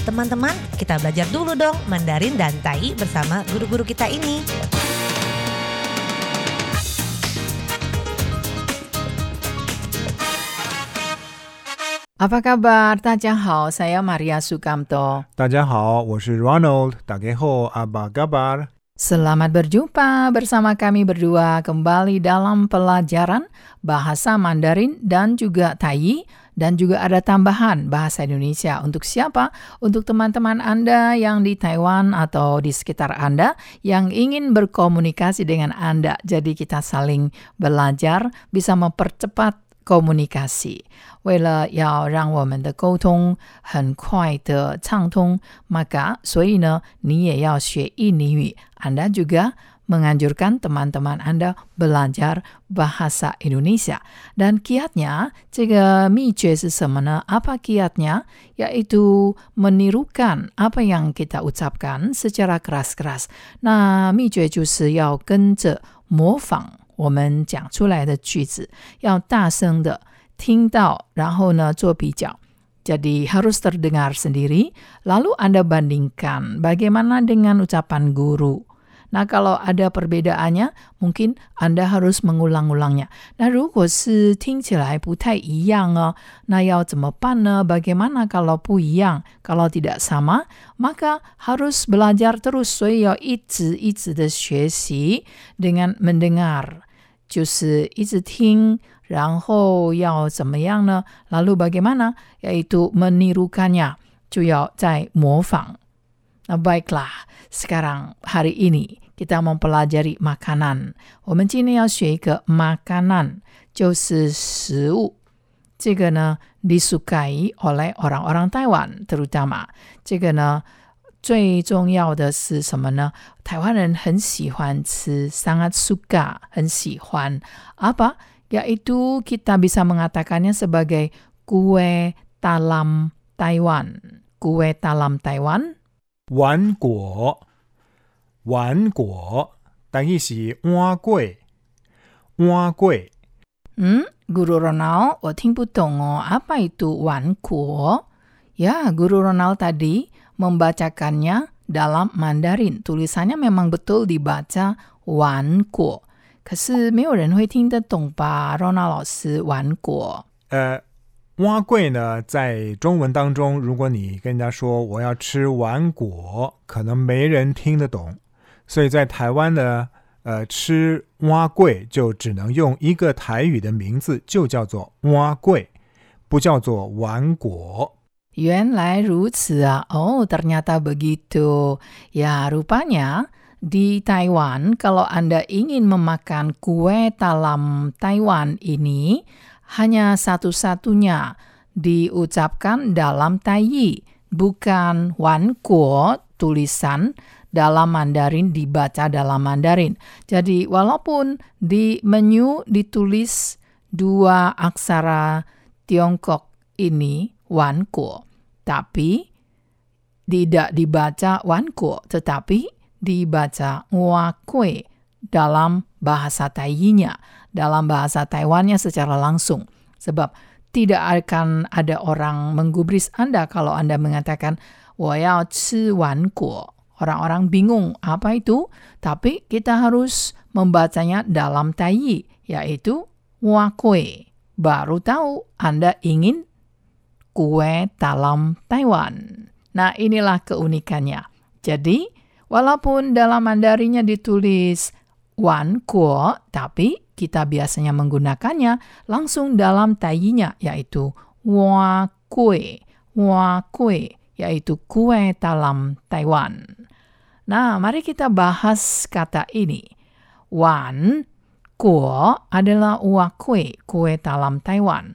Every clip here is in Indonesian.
Teman-teman, kita belajar dulu dong Mandarin dan Tai bersama guru-guru kita ini. Apa kabar? Tadjahau, saya Maria Sukamto. Tadjahau, saya Ronald. Tageho, apa kabar? Selamat berjumpa bersama kami berdua kembali dalam pelajaran bahasa Mandarin dan juga Tai dan juga ada tambahan bahasa Indonesia untuk siapa? Untuk teman-teman Anda yang di Taiwan atau di sekitar Anda yang ingin berkomunikasi dengan Anda. Jadi kita saling belajar bisa mempercepat komunikasi。为了要让我们的沟通很快的畅通，maka 所以呢，你也要学印尼语。Anda juga menganjurkan teman-teman Anda belajar bahasa Indonesia. Dan kiatnya, 这个秘诀是什么呢？Apa kiatnya? Yaitu menirukan apa yang kita ucapkan secara keras-keras. 那秘诀就是要跟着模仿我们讲出来的句子，要大声的听到，然后呢做比较。Jadi harus terdengar sendiri, lalu Anda bandingkan bagaimana dengan ucapan guru. Nah, kalau ada perbedaannya, mungkin Anda harus mengulang-ulangnya. Nah, 如果是听起来不太一样哦，那要怎么办呢？Bagaimana kalau 不一样？Kalau tidak sama, maka harus belajar terus. 所以要一直一直的学习 dengan mendengar，就是一直听。然后要怎么样呢？Lalu bagaimana? Yaitu menirukannya，就要在模仿。 那 baiklah, sekarang hari ini kita mempelajari makanan。我们今天要学一个 makanan，就是食物。这个呢 disukai oleh orang-orang Taiwan terutama。这个呢最重要的是什么呢？台湾人很喜欢吃 sangat suka，很喜欢 apa？yaitu kita bisa mengatakannya sebagai kue talam Taiwan. Kue talam Taiwan. 丸果，丸果，但意是碗粿，碗粿。 Hmm, Guru Ronald, 我听不懂哦. Apa itu wan kuo? Ya, Guru Ronald tadi membacakannya dalam Mandarin. Tulisannya memang betul dibaca wan kuo. 可是没有人会听得懂吧？Ronald 老师玩过。呃， 蛙桂呢，在中文当中，如果你跟人家说我要吃丸果，可能没人听得懂。所以在台湾呢，呃，吃蛙桂就只能用一个台语的名字，就叫做蛙桂，不叫做丸果。原来如此啊！哦，ternyata begitu. Ya, rupanya di Taiwan, kalau Anda ingin memakan kue talam Taiwan ini, hanya satu-satunya diucapkan dalam Taiyi, bukan wan kuo tulisan dalam Mandarin dibaca dalam Mandarin. Jadi walaupun di menu ditulis dua aksara Tiongkok ini wan kuo, tapi tidak dibaca wan kuo, tetapi dibaca wakue dalam bahasa Taiyinya, dalam bahasa Taiwannya secara langsung. Sebab tidak akan ada orang menggubris Anda kalau Anda mengatakan. Orang-orang bingung apa itu, tapi kita harus membacanya dalam tayi, yaitu wakue. Baru tahu Anda ingin kue dalam Taiwan. Nah, inilah keunikannya. Jadi, walaupun dalam mandarinya ditulis wan kuo, tapi kita biasanya menggunakannya langsung dalam taiyinya, yaitu wa kue, wa kue, yaitu kue talam Taiwan. Nah, mari kita bahas kata ini. Wan kuo adalah wa kue, kue talam Taiwan.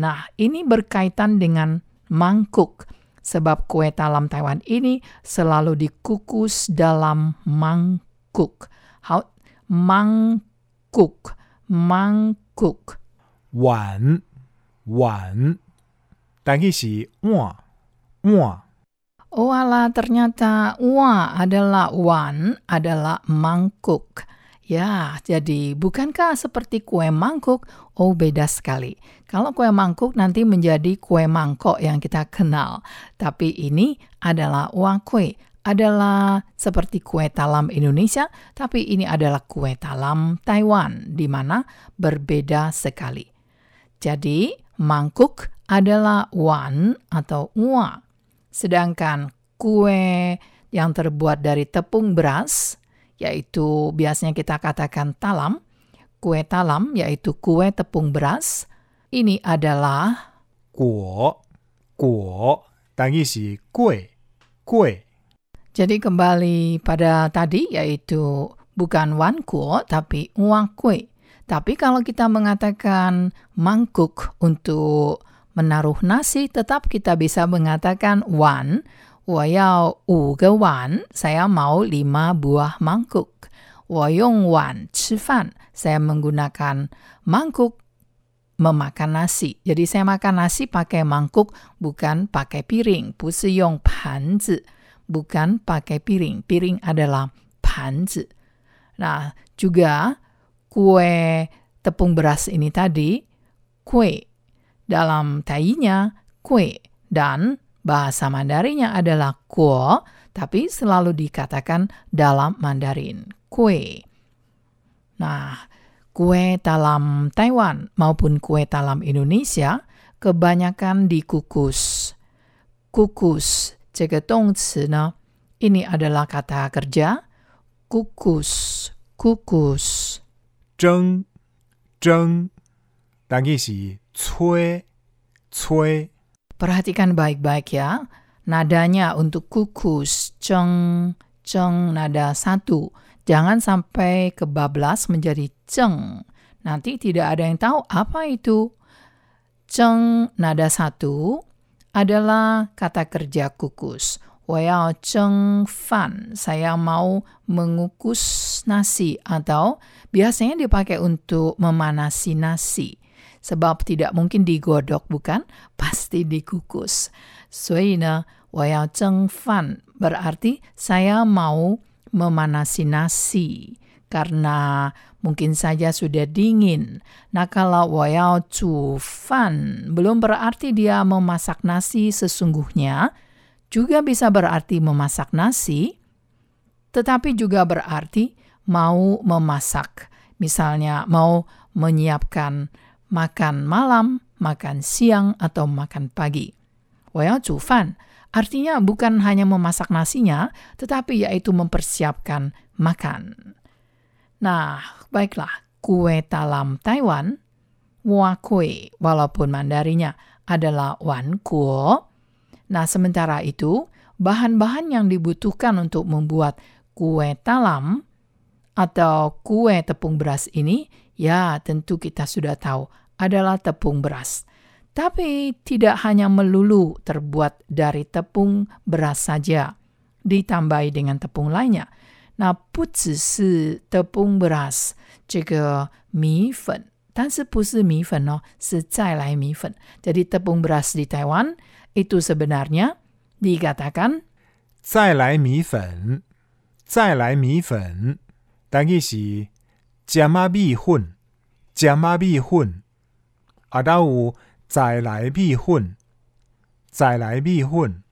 Nah, ini berkaitan dengan mangkuk sebab kue talam Taiwan ini selalu dikukus dalam mangkuk. How mangkuk, mangkuk. 碗，碗，但意是碗，碗。 Oh ala, ternyata wa adalah wan adalah mangkuk. Ya, jadi bukankah seperti kue mangkuk? Oh, beda sekali. Kalau kue mangkuk nanti menjadi kue mangkok yang kita kenal. Tapi ini adalah uang kue, adalah seperti kue talam Indonesia, tapi ini adalah kue talam Taiwan, di mana berbeda sekali. Jadi, mangkuk adalah wan atau ua. Sedangkan kue yang terbuat dari tepung beras, yaitu biasanya kita katakan talam, kue talam yaitu kue tepung beras, ini adalah kuo, kuo, tangisi kue, kue. Jadi kembali pada tadi yaitu bukan wankuo tapi uangkui. Tapi kalau kita mengatakan mangkuk untuk menaruh nasi tetap kita bisa mengatakan wan. Woyao u ge wan, saya mau lima buah mangkuk. Woyong wan chi fan, saya menggunakan mangkuk memakan nasi. Jadi saya makan nasi pakai mangkuk bukan pakai piring. Pusi yong panzi bukan pakai piring. Piring adalah 盘子. Nah, juga kue tepung beras ini tadi, kue. Dalam tainya, kue. Dan bahasa Mandarinnya adalah kuo, tapi selalu dikatakan dalam Mandarin, kue. Nah, kue talam Taiwan maupun kue talam Indonesia kebanyakan dikukus. Kukus, 这个动词呢, ini adalah kata kerja kukus, kukus. 蒸蒸等于是吹吹 Perhatikan baik-baik ya. Nadanya untuk kukus, ceng, ceng, nada satu. Jangan sampai kebablas menjadi ceng. Nanti tidak ada yang tahu apa itu. Ceng, nada satu, adalah kata kerja kukus. 我要蒸饭, saya mau mengukus nasi atau biasanya dipakai untuk memanasi nasi. Sebab tidak mungkin digodok, bukan? Pasti dikukus. 所以呢，我要蒸饭 berarti saya mau memanasi nasi karena mungkin saja sudah dingin. Nah, kalau woyao cufan belum berarti dia memasak nasi sesungguhnya, juga bisa berarti memasak nasi, tetapi juga berarti mau memasak. Misalnya mau menyiapkan makan malam, makan siang, atau makan pagi. Woyao cufan artinya bukan hanya memasak nasinya, tetapi yaitu mempersiapkan makan. Nah, baiklah, kue talam Taiwan, wa kue, walaupun mandarinya adalah wan kuo. Nah, sementara itu, bahan-bahan yang dibutuhkan untuk membuat kue talam atau kue tepung beras ini, ya tentu kita sudah tahu adalah tepung beras. Tapi tidak hanya melulu terbuat dari tepung beras saja, ditambahi dengan tepung lainnya. Nah, 不只是 tepung beras, 这个米粉，但是不是米粉哦，是再来米粉。Jadi tepung beras di Taiwan itu sebenarnya dikatakan 再来米粉，再来米粉，等于是加马米粉，加马米粉。ada u zai lai bi hun. Zai lai bi hun.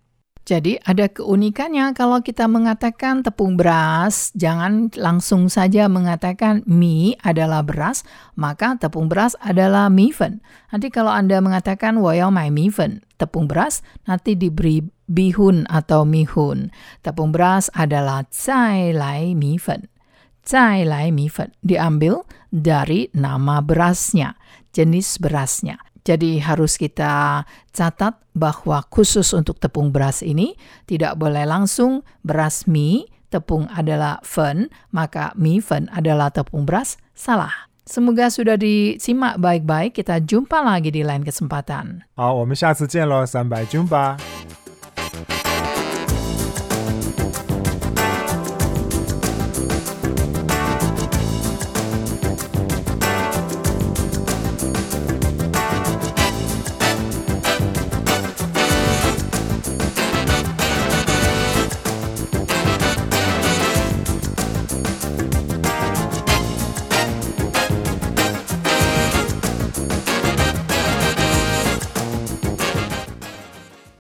Jadi ada keunikannya kalau kita mengatakan tepung beras, jangan langsung saja mengatakan mie adalah beras, maka tepung beras adalah mifen. Nanti kalau Anda mengatakan woyao mai mifen, tepung beras, nanti diberi bihun atau mihun. Tepung beras adalah zai lai mifen. Zai lai mifen diambil dari nama berasnya jenis berasnya. Jadi harus kita catat bahwa khusus untuk tepung beras ini tidak boleh langsung beras mie, tepung adalah fen, maka mie fen adalah tepung beras, salah. Semoga sudah disimak baik-baik. Kita jumpa lagi di lain kesempatan. 好，我们下次见喽，三百 jumpa。